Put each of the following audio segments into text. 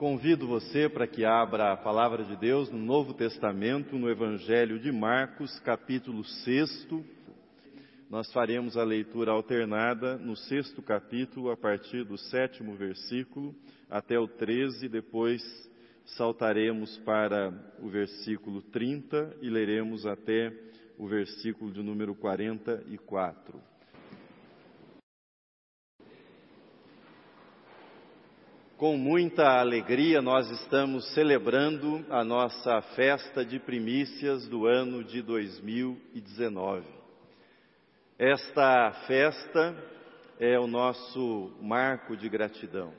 Convido você para que abra a palavra de Deus no Novo Testamento, no Evangelho de Marcos, capítulo 6. Nós faremos a leitura alternada no sexto capítulo, a partir do sétimo versículo até o 13, depois saltaremos para o versículo 30 e leremos até o versículo de número 44. Com muita alegria, nós estamos celebrando a nossa festa de primícias do ano de 2019. Esta festa é o nosso marco de gratidão.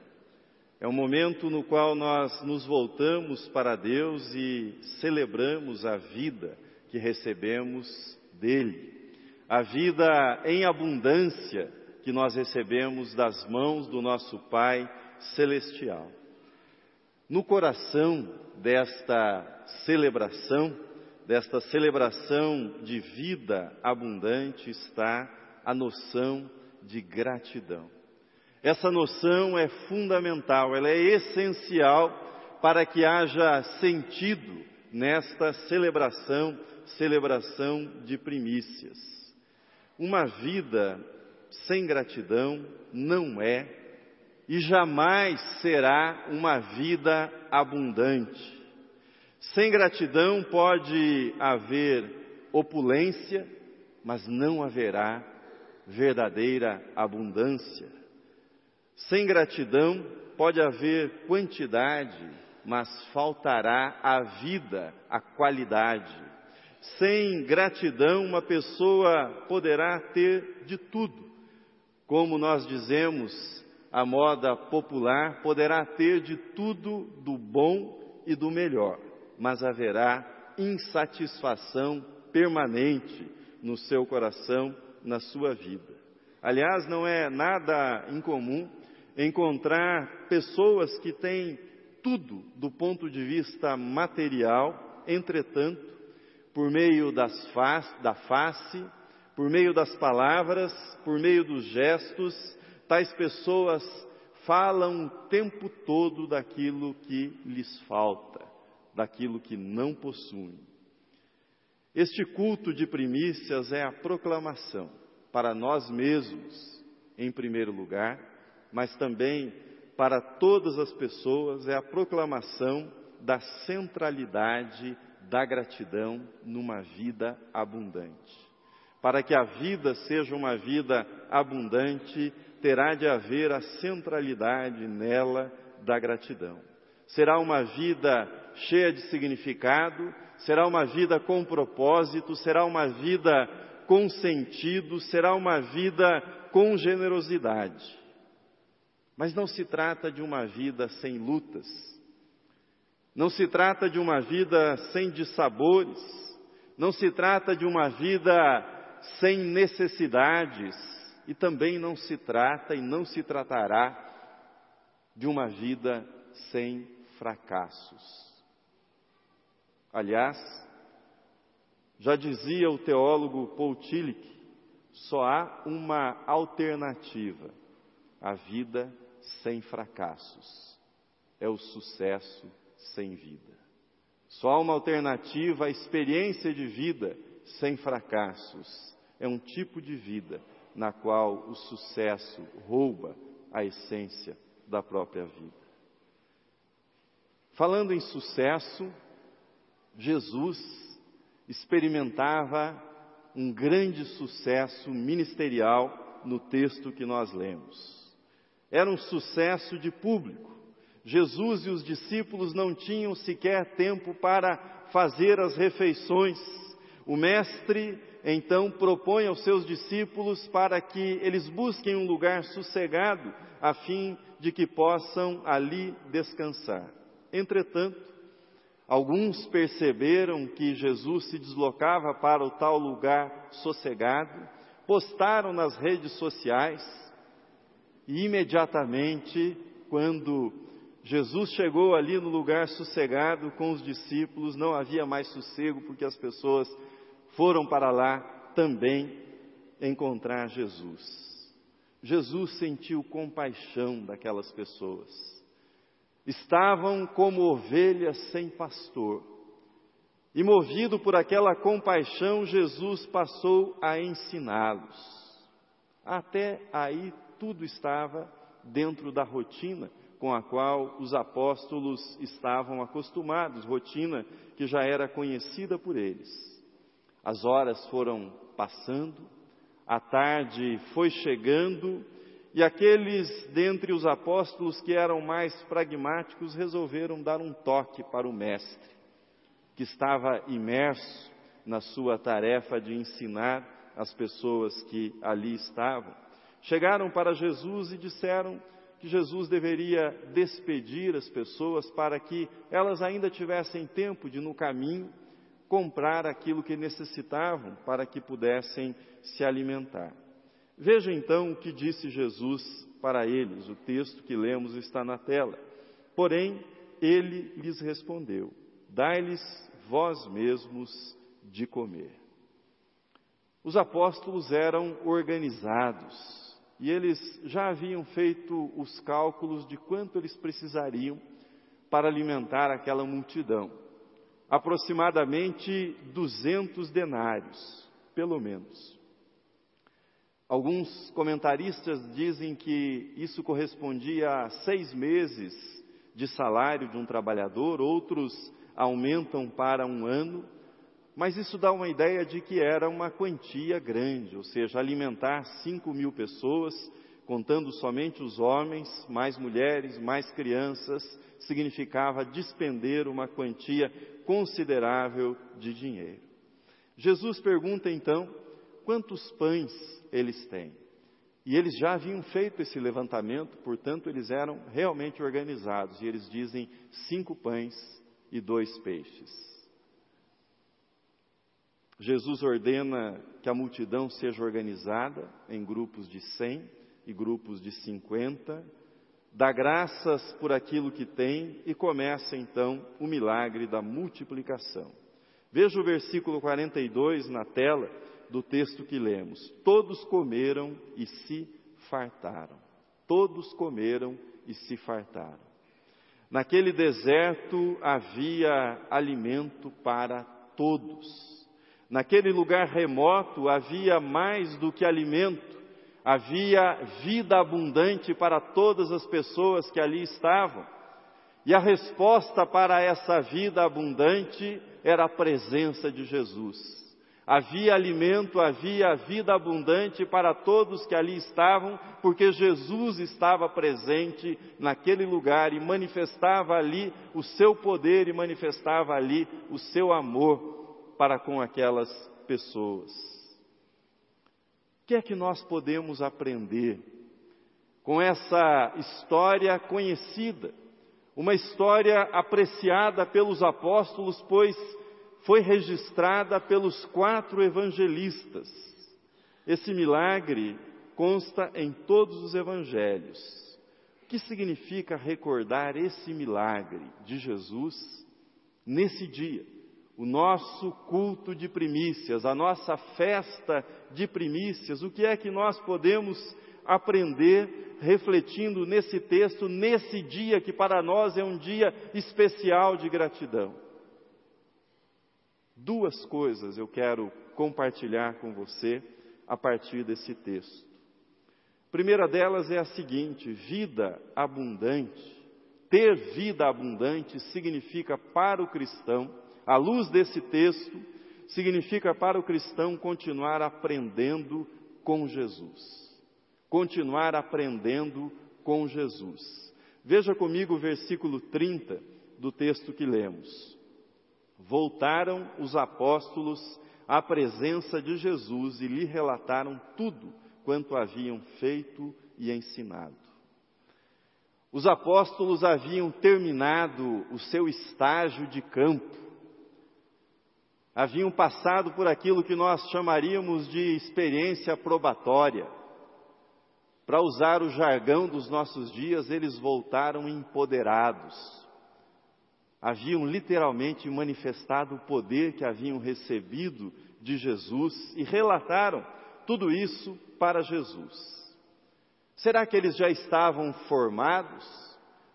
É um momento no qual nós nos voltamos para Deus e celebramos a vida que recebemos dele, a vida em abundância que nós recebemos das mãos do nosso Pai celestial. No coração desta celebração, desta celebração de vida abundante, está a noção de gratidão. Essa noção é fundamental, ela é essencial para que haja sentido nesta celebração, celebração de primícias. Uma vida sem gratidão não é e jamais será uma vida abundante. Sem gratidão pode haver opulência, mas não haverá verdadeira abundância. Sem gratidão pode haver quantidade, mas faltará a vida, a qualidade. Sem gratidão, uma pessoa poderá ter de tudo. Como nós dizemos a moda popular, poderá ter de tudo do bom e do melhor, mas haverá insatisfação permanente no seu coração, na sua vida. Aliás, não é nada incomum encontrar pessoas que têm tudo do ponto de vista material, entretanto, por meio das da face, por meio das palavras, por meio dos gestos, tais pessoas falam o tempo todo daquilo que lhes falta, daquilo que não possuem. Este culto de primícias é a proclamação para nós mesmos, em primeiro lugar, mas também para todas as pessoas, é a proclamação da centralidade da gratidão numa vida abundante. Para que a vida seja uma vida abundante, terá de haver a centralidade nela da gratidão. Será uma vida cheia de significado, será uma vida com propósito, será uma vida com sentido, será uma vida com generosidade. Mas não se trata de uma vida sem lutas, não se trata de uma vida sem dissabores, não se trata de uma vida sem necessidades, e também não se trata e não se tratará de uma vida sem fracassos. Aliás, já dizia o teólogo Paul Tillich, só há uma alternativa: a vida sem fracassos. É o sucesso sem vida. Só há uma alternativa, a experiência de vida sem fracassos. É um tipo de vida na qual o sucesso rouba a essência da própria vida. Falando em sucesso, Jesus experimentava um grande sucesso ministerial no texto que nós lemos. Era um sucesso de público. Jesus e os discípulos não tinham sequer tempo para fazer as refeições. O Mestre então propõe aos seus discípulos para que eles busquem um lugar sossegado, a fim de que possam ali descansar. Entretanto, alguns perceberam que Jesus se deslocava para o tal lugar sossegado, postaram nas redes sociais e imediatamente, quando Jesus chegou ali no lugar sossegado com os discípulos, não havia mais sossego porque as pessoas foram para lá também encontrar Jesus. Jesus sentiu compaixão daquelas pessoas. estavam como ovelhas sem pastor. E movido por aquela compaixão, Jesus passou a ensiná-los. Até aí tudo estava dentro da rotina com a qual os apóstolos estavam acostumados, rotina que já era conhecida por eles. As horas foram passando, a tarde foi chegando e aqueles dentre os apóstolos que eram mais pragmáticos resolveram dar um toque para o Mestre, que estava imerso na sua tarefa de ensinar as pessoas que ali estavam. Chegaram para Jesus e disseram que Jesus deveria despedir as pessoas para que elas ainda tivessem tempo de, no caminho, comprar aquilo que necessitavam para que pudessem se alimentar. Veja então o que disse Jesus para eles. O texto que lemos está na tela. Porém, ele lhes respondeu: Dai-lhes vós mesmos de comer. Os apóstolos eram organizados e eles já haviam feito os cálculos de quanto eles precisariam para alimentar aquela multidão. Aproximadamente 200 denários, pelo menos. Alguns comentaristas dizem que isso correspondia a seis meses de salário de um trabalhador, outros aumentam para um ano, mas isso dá uma ideia de que era uma quantia grande, ou seja, alimentar cinco mil pessoas, contando somente os homens, mais mulheres, mais crianças, significava despender uma quantia considerável de dinheiro. Jesus pergunta então quantos pães eles têm. E eles já haviam feito esse levantamento, portanto, eles eram realmente organizados. E eles dizem cinco pães e dois peixes. Jesus ordena que a multidão seja organizada em grupos de cem e grupos de cinquenta, dá graças por aquilo que tem e começa então o milagre da multiplicação. Veja o versículo 42 na tela do texto que lemos. Todos comeram e se fartaram. Todos comeram e se fartaram. Naquele deserto havia alimento para todos. Naquele lugar remoto havia mais do que alimento, havia vida abundante para todas as pessoas que ali estavam. E a resposta para essa vida abundante era a presença de Jesus. Havia alimento, havia vida abundante para todos que ali estavam, porque Jesus estava presente naquele lugar e manifestava ali o seu poder e manifestava ali o seu amor para com aquelas pessoas. Que é que nós podemos aprender com essa história conhecida? Uma história apreciada pelos apóstolos, pois foi registrada pelos quatro evangelistas. Esse milagre consta em todos os evangelhos. O que significa recordar esse milagre de Jesus nesse dia? O nosso culto de primícias, a nossa festa de primícias, o que é que nós podemos aprender refletindo nesse texto, nesse dia que para nós é um dia especial de gratidão? Duas coisas eu quero compartilhar com você a partir desse texto. A primeira delas é a seguinte: vida abundante. Ter vida abundante significa para o cristão, à luz desse texto, significa para o cristão continuar aprendendo com Jesus. Continuar aprendendo com Jesus. Veja comigo o versículo 30 do texto que lemos. Voltaram os apóstolos à presença de Jesus e lhe relataram tudo quanto haviam feito e ensinado. Os apóstolos haviam terminado o seu estágio de campo, haviam passado por aquilo que nós chamaríamos de experiência probatória. Para usar o jargão dos nossos dias, eles voltaram empoderados haviam literalmente manifestado o poder que haviam recebido de Jesus e relataram tudo isso para Jesus. Será que eles já estavam formados?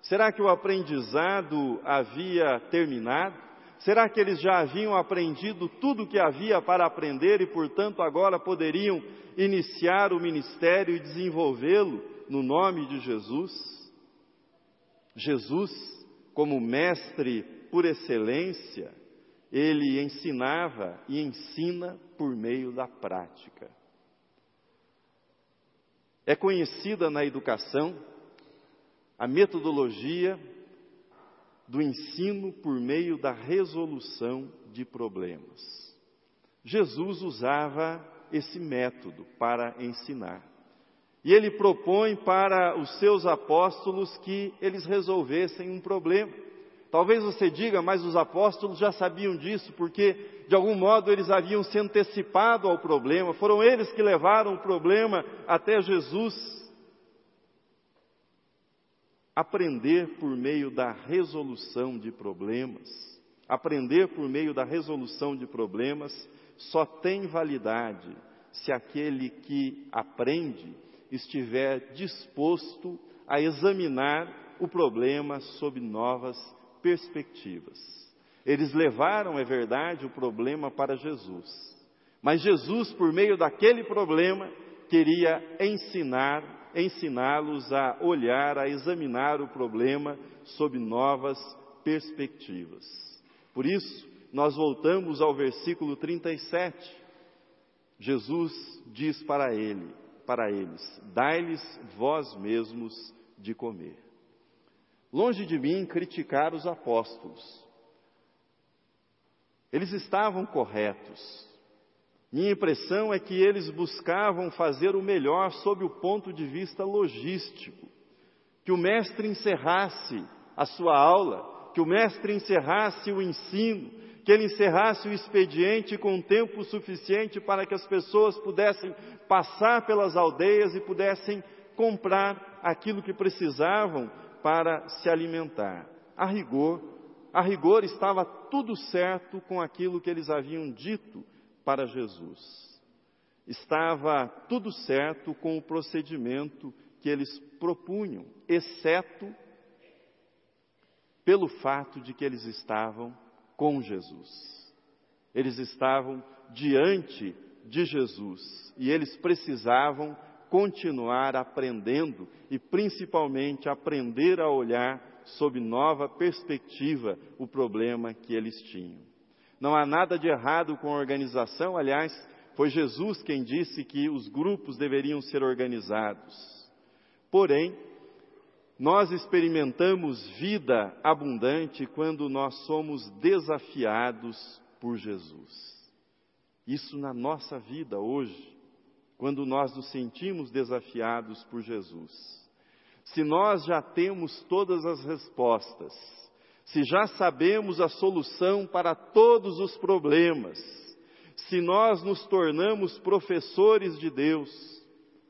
Será que o aprendizado havia terminado? Será que eles já haviam aprendido tudo o que havia para aprender e, portanto, agora poderiam iniciar o ministério e desenvolvê-lo no nome de Jesus? Jesus, como mestre por excelência, ele ensinava e ensina por meio da prática. É conhecida na educação a metodologia do ensino por meio da resolução de problemas. Jesus usava esse método para ensinar. E ele propõe para os seus apóstolos que eles resolvessem um problema. Talvez você diga, mas os apóstolos já sabiam disso, porque de algum modo eles haviam se antecipado ao problema, foram eles que levaram o problema até Jesus aprender por meio da resolução de problemas, aprender por meio da resolução de problemas só tem validade se aquele que aprende estiver disposto a examinar o problema sob novas perspectivas. Eles levaram, é verdade, o problema para Jesus, mas Jesus, por meio daquele problema, queria ensinar ensiná-los a olhar, a examinar o problema sob novas perspectivas. Por isso, nós voltamos ao versículo 37. Jesus diz para ele, para eles: Dai-lhes vós mesmos de comer. Longe de mim criticar os apóstolos. Eles estavam corretos. Minha impressão é que eles buscavam fazer o melhor sob o ponto de vista logístico. Que o mestre encerrasse a sua aula, que o mestre encerrasse o ensino, que ele encerrasse o expediente com tempo suficiente para que as pessoas pudessem passar pelas aldeias e pudessem comprar aquilo que precisavam para se alimentar. A rigor, a rigor estava tudo certo com aquilo que eles haviam dito para Jesus. Estava tudo certo com o procedimento que eles propunham, exceto pelo fato de que eles estavam com Jesus. Eles estavam diante de Jesus e eles precisavam continuar aprendendo e principalmente aprender a olhar sob nova perspectiva o problema que eles tinham. Não há nada de errado com a organização, aliás, foi Jesus quem disse que os grupos deveriam ser organizados. Porém, nós experimentamos vida abundante quando nós somos desafiados por Jesus. Isso na nossa vida hoje, quando nós nos sentimos desafiados por Jesus. Se nós já temos todas as respostas, se já sabemos a solução para todos os problemas, se nós nos tornamos professores de Deus,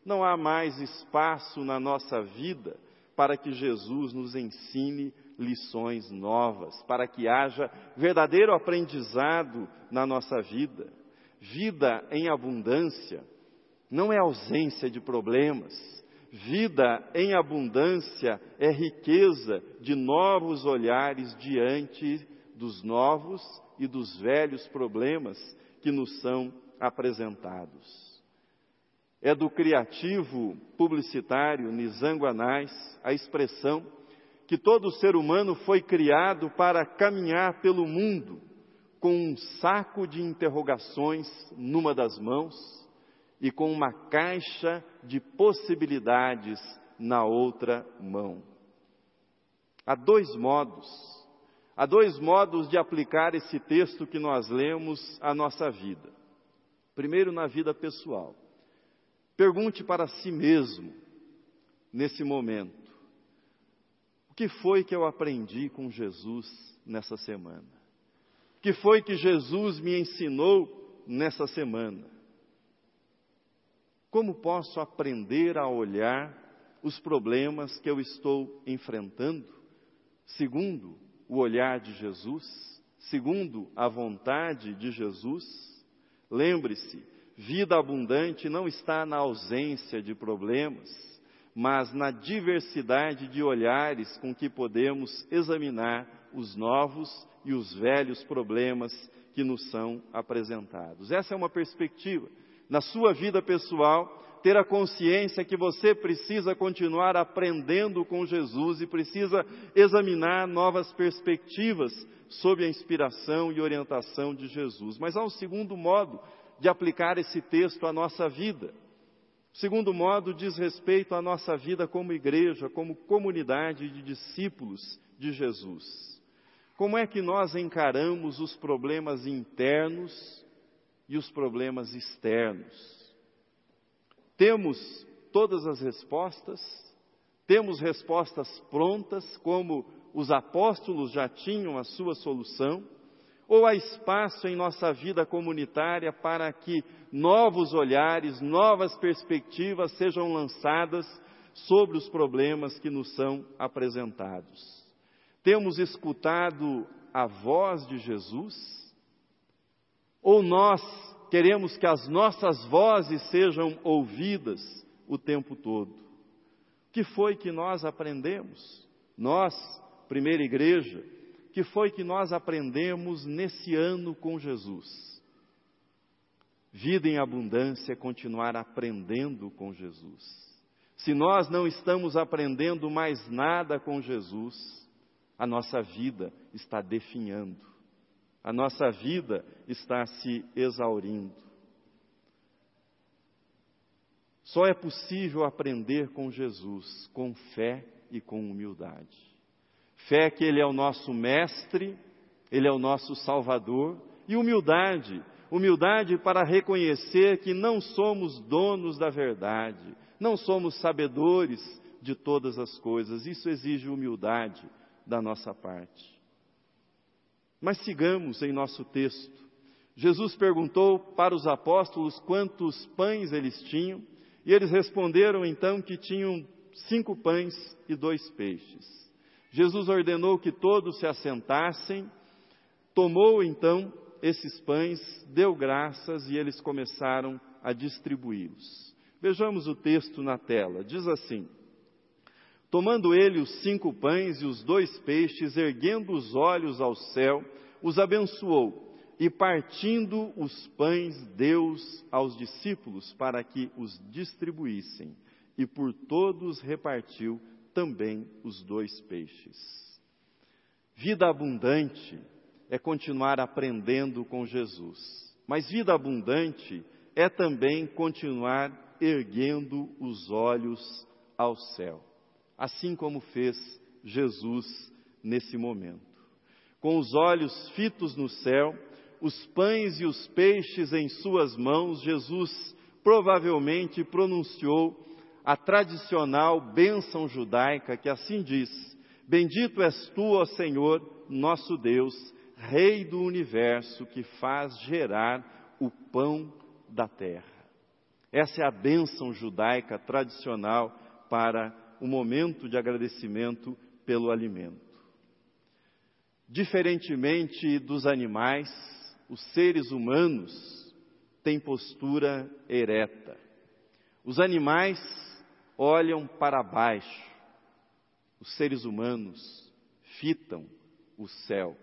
não há mais espaço na nossa vida para que Jesus nos ensine lições novas, para que haja verdadeiro aprendizado na nossa vida. Vida em abundância não é ausência de problemas, Vida em abundância é riqueza de novos olhares diante dos novos e dos velhos problemas que nos são apresentados. É do criativo publicitário Nizango Anais a expressão que todo ser humano foi criado para caminhar pelo mundo com um saco de interrogações numa das mãos e com uma caixa de possibilidades na outra mão. Há dois modos, há dois modos de aplicar esse texto que nós lemos à nossa vida. Primeiro, na vida pessoal. Pergunte para si mesmo, nesse momento: o que foi que eu aprendi com Jesus nessa semana? O que foi que Jesus me ensinou nessa semana? Como posso aprender a olhar os problemas que eu estou enfrentando, segundo o olhar de Jesus, segundo a vontade de Jesus? Lembre-se, vida abundante não está na ausência de problemas, mas na diversidade de olhares com que podemos examinar os novos e os velhos problemas que nos são apresentados. Essa é uma perspectiva. Na sua vida pessoal, ter a consciência que você precisa continuar aprendendo com Jesus e precisa examinar novas perspectivas sob a inspiração e orientação de Jesus. Mas há um segundo modo de aplicar esse texto à nossa vida. O segundo modo diz respeito à nossa vida como igreja, como comunidade de discípulos de Jesus. Como é que nós encaramos os problemas internos e os problemas externos? Temos todas as respostas, temos respostas prontas, como os apóstolos já tinham a sua solução, ou há espaço em nossa vida comunitária para que novos olhares, novas perspectivas sejam lançadas sobre os problemas que nos são apresentados? Temos escutado a voz de Jesus? Ou nós queremos que as nossas vozes sejam ouvidas o tempo todo. O que foi que nós aprendemos? Nós, primeira igreja, que foi que nós aprendemos nesse ano com Jesus? Vida em abundância é continuar aprendendo com Jesus. Se nós não estamos aprendendo mais nada com Jesus, a nossa vida está definhando a nossa vida está se exaurindo. Só é possível aprender com Jesus, com fé e com humildade. Fé que Ele é o nosso mestre, Ele é o nosso salvador, e humildade, humildade para reconhecer que não somos donos da verdade, não somos sabedores de todas as coisas. Isso exige humildade da nossa parte. Mas sigamos em nosso texto. Jesus perguntou para os apóstolos quantos pães eles tinham, e eles responderam então que tinham cinco pães e dois peixes. Jesus ordenou que todos se assentassem, tomou então esses pães, deu graças e eles começaram a distribuí-los. Vejamos o texto na tela. Diz assim: Tomando ele os cinco pães e os dois peixes, erguendo os olhos ao céu, os abençoou. E partindo os pães, Deus aos discípulos para que os distribuíssem, e por todos repartiu também os dois peixes. Vida abundante é continuar aprendendo com Jesus, mas vida abundante é também continuar erguendo os olhos ao céu assim como fez Jesus nesse momento. Com os olhos fitos no céu, os pães e os peixes em suas mãos, Jesus provavelmente pronunciou a tradicional bênção judaica que assim diz: Bendito és tu, ó Senhor, nosso Deus, Rei do universo, que faz gerar o pão da terra. Essa é a bênção judaica tradicional para um momento de agradecimento pelo alimento. Diferentemente dos animais, os seres humanos têm postura ereta. Os animais olham para baixo, os seres humanos fitam o céu.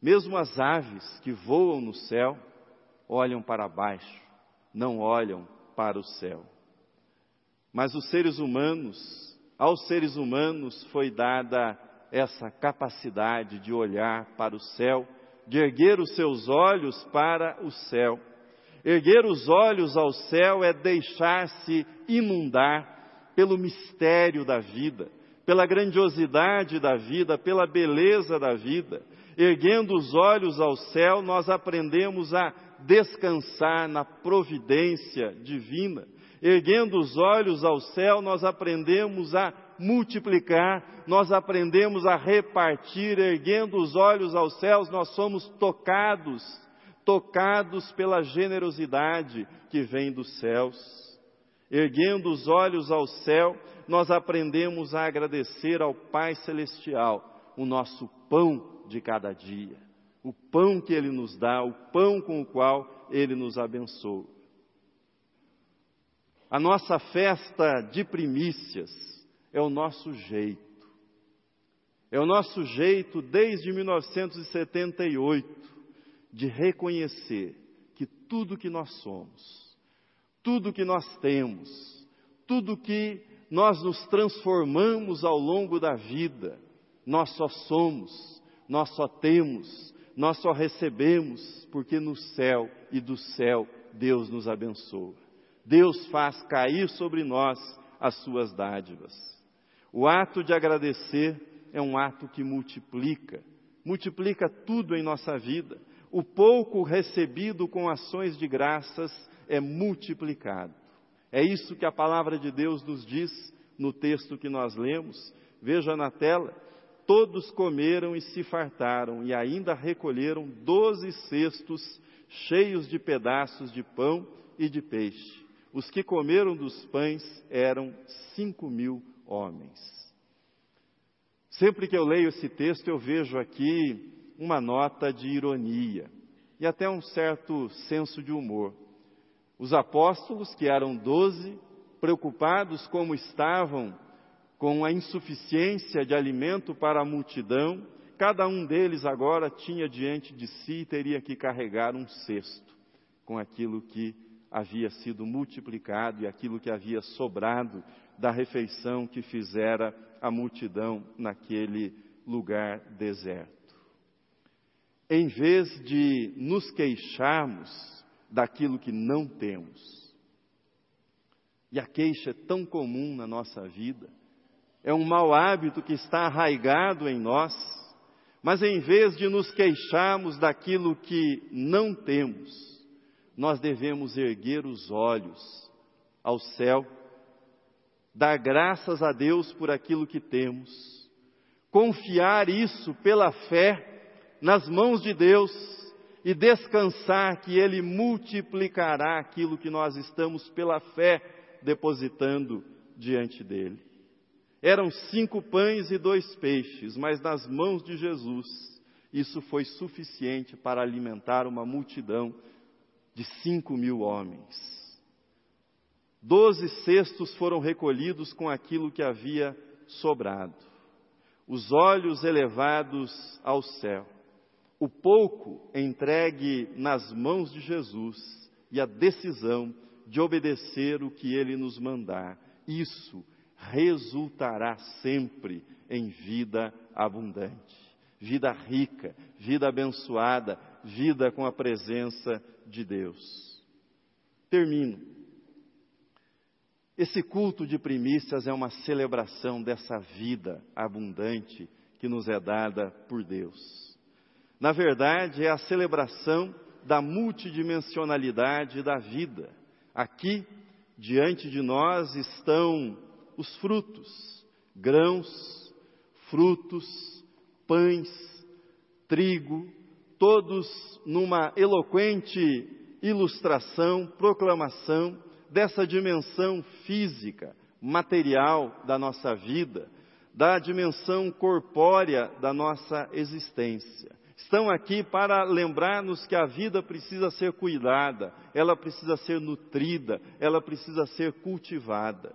Mesmo as aves que voam no céu olham para baixo, não olham para o céu. Mas os seres humanos, aos seres humanos foi dada essa capacidade de olhar para o céu, de erguer os seus olhos para o céu. Erguer os olhos ao céu é deixar-se inundar pelo mistério da vida, pela grandiosidade da vida, pela beleza da vida. Erguendo os olhos ao céu, nós aprendemos a descansar na providência divina erguendo os olhos ao céu, nós aprendemos a multiplicar, nós aprendemos a repartir, erguendo os olhos aos céus, nós somos tocados, tocados pela generosidade que vem dos céus. Erguendo os olhos ao céu, nós aprendemos a agradecer ao Pai Celestial o nosso pão de cada dia, o pão que Ele nos dá, o pão com o qual Ele nos abençoa. A nossa festa de primícias é o nosso jeito. É o nosso jeito desde 1978 de reconhecer que tudo que nós somos, tudo que nós temos, tudo que nós nos transformamos ao longo da vida, nós só somos, nós só temos, nós só recebemos porque no céu e do céu Deus nos abençoa. Deus faz cair sobre nós as suas dádivas. O ato de agradecer é um ato que multiplica, multiplica tudo em nossa vida. O pouco recebido com ações de graças é multiplicado. É isso que a palavra de Deus nos diz no texto que nós lemos. Veja na tela. Todos comeram e se fartaram, e ainda recolheram doze cestos cheios de pedaços de pão e de peixe. Os que comeram dos pães eram cinco mil homens. Sempre que eu leio esse texto, eu vejo aqui uma nota de ironia e até um certo senso de humor. Os apóstolos, que eram doze, preocupados como estavam com a insuficiência de alimento para a multidão, cada um deles agora tinha diante de si e teria que carregar um cesto com aquilo que havia sido multiplicado e aquilo que havia sobrado da refeição que fizera a multidão naquele lugar deserto. Em vez de nos queixarmos daquilo que não temos, e a queixa é tão comum na nossa vida, é um mau hábito que está arraigado em nós, mas em vez de nos queixarmos daquilo que não temos, nós devemos erguer os olhos ao céu, dar graças a Deus por aquilo que temos, confiar isso pela fé nas mãos de Deus e descansar que Ele multiplicará aquilo que nós estamos pela fé depositando diante dele. Eram cinco pães e dois peixes, mas nas mãos de Jesus isso foi suficiente para alimentar uma multidão de cinco mil homens. Doze cestos foram recolhidos com aquilo que havia sobrado. Os olhos elevados ao céu. O pouco entregue nas mãos de Jesus e a decisão de obedecer o que ele nos mandar. Isso resultará sempre em vida abundante, vida rica, vida abençoada, vida com a presença de Deus. Termino. Esse culto de primícias é uma celebração dessa vida abundante que nos é dada por Deus. Na verdade, é a celebração da multidimensionalidade da vida. Aqui, diante de nós, estão os frutos, grãos, frutos, pães, trigo, todos numa eloquente ilustração, proclamação dessa dimensão física, material da nossa vida, da dimensão corpórea da nossa existência. Estão aqui para lembrar-nos que a vida precisa ser cuidada, ela precisa ser nutrida, ela precisa ser cultivada.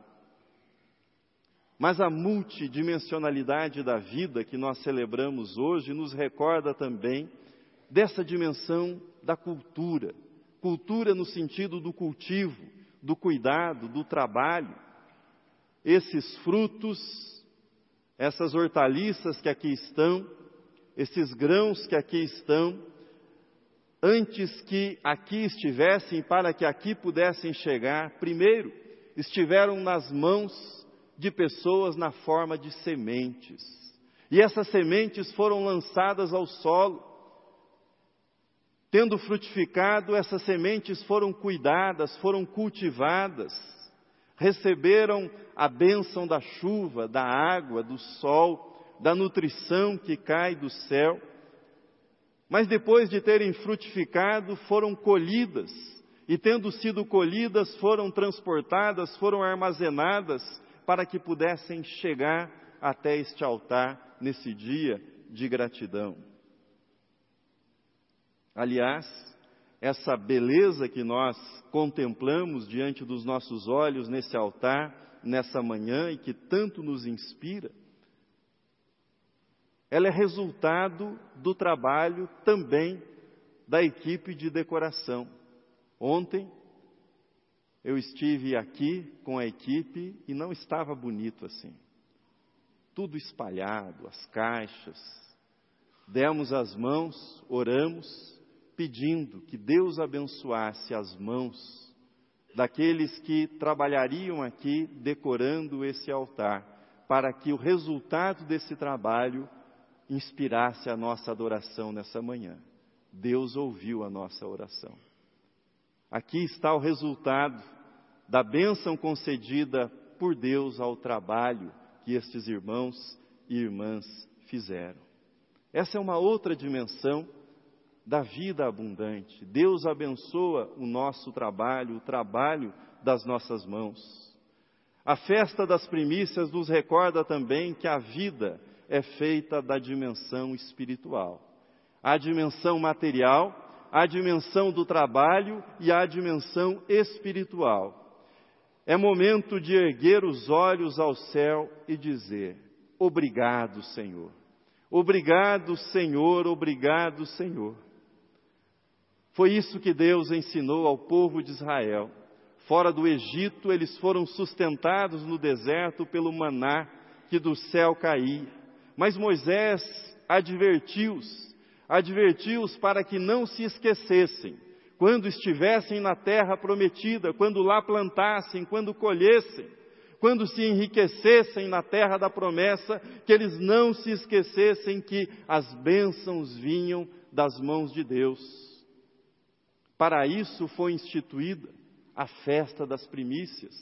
Mas a multidimensionalidade da vida que nós celebramos hoje nos recorda também dessa dimensão da cultura. Cultura no sentido do cultivo, do cuidado, do trabalho. Esses frutos, essas hortaliças que aqui estão, esses grãos que aqui estão, antes que aqui estivessem, para que aqui pudessem chegar, primeiro estiveram nas mãos de pessoas na forma de sementes. E essas sementes foram lançadas ao solo. Tendo frutificado, essas sementes foram cuidadas, foram cultivadas, receberam a bênção da chuva, da água, do sol, da nutrição que cai do céu. Mas depois de terem frutificado, foram colhidas, e tendo sido colhidas, foram transportadas, foram armazenadas, para que pudessem chegar até este altar nesse dia de gratidão. Aliás, essa beleza que nós contemplamos diante dos nossos olhos nesse altar, nessa manhã e que tanto nos inspira, ela é resultado do trabalho também da equipe de decoração. Ontem eu estive aqui com a equipe e não estava bonito assim. Tudo espalhado, as caixas. Demos as mãos, oramos, pedindo que Deus abençoasse as mãos daqueles que trabalhariam aqui decorando esse altar, para que o resultado desse trabalho inspirasse a nossa adoração nessa manhã. Deus ouviu a nossa oração. Aqui está o resultado da bênção concedida por Deus ao trabalho que estes irmãos e irmãs fizeram. Essa é uma outra dimensão da vida abundante. Deus abençoa o nosso trabalho, o trabalho das nossas mãos. A festa das primícias nos recorda também que a vida é feita da dimensão espiritual. A dimensão material, a dimensão do trabalho e a dimensão espiritual. É momento de erguer os olhos ao céu e dizer: Obrigado, Senhor. Obrigado, Senhor. Obrigado, Senhor. Foi isso que Deus ensinou ao povo de Israel. Fora do Egito, eles foram sustentados no deserto pelo maná que do céu caía. Mas Moisés advertiu-os, advertiu-os para que não se esquecessem, quando estivessem na terra prometida, quando lá plantassem, quando colhessem, quando se enriquecessem na terra da promessa, que eles não se esquecessem que as bênçãos vinham das mãos de Deus. Para isso foi instituída a festa das primícias,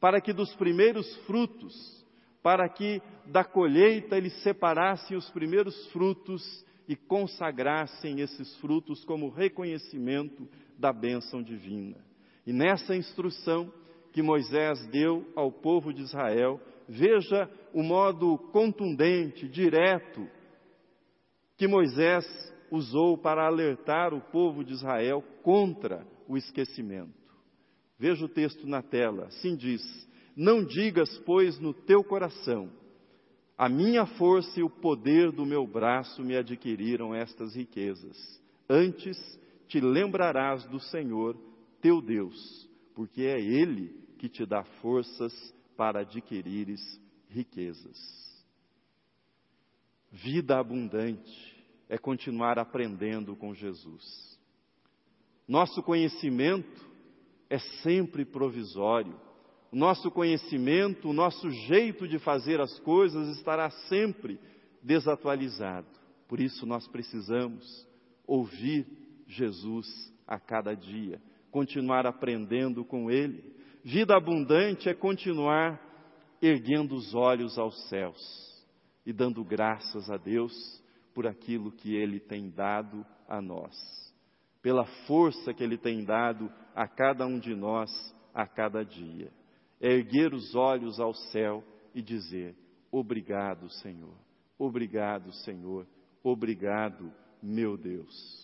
para que dos primeiros frutos para que da colheita eles separassem os primeiros frutos e consagrassem esses frutos como reconhecimento da bênção divina. E nessa instrução que Moisés deu ao povo de Israel, veja o modo contundente, direto, que Moisés usou para alertar o povo de Israel contra o esquecimento. Veja o texto na tela, assim diz: não digas, pois, no teu coração: a minha força e o poder do meu braço me adquiriram estas riquezas. Antes te lembrarás do Senhor, teu Deus, porque é Ele que te dá forças para adquirires riquezas. Vida abundante é continuar aprendendo com Jesus. Nosso conhecimento é sempre provisório o nosso conhecimento, o nosso jeito de fazer as coisas estará sempre desatualizado. Por isso nós precisamos ouvir Jesus a cada dia, continuar aprendendo com Ele. Vida abundante é continuar erguendo os olhos aos céus e dando graças a Deus por aquilo que Ele tem dado a nós, pela força que Ele tem dado a cada um de nós a cada dia é erguer os olhos ao céu e dizer: Obrigado, Senhor. Obrigado, Senhor. Obrigado, meu Deus.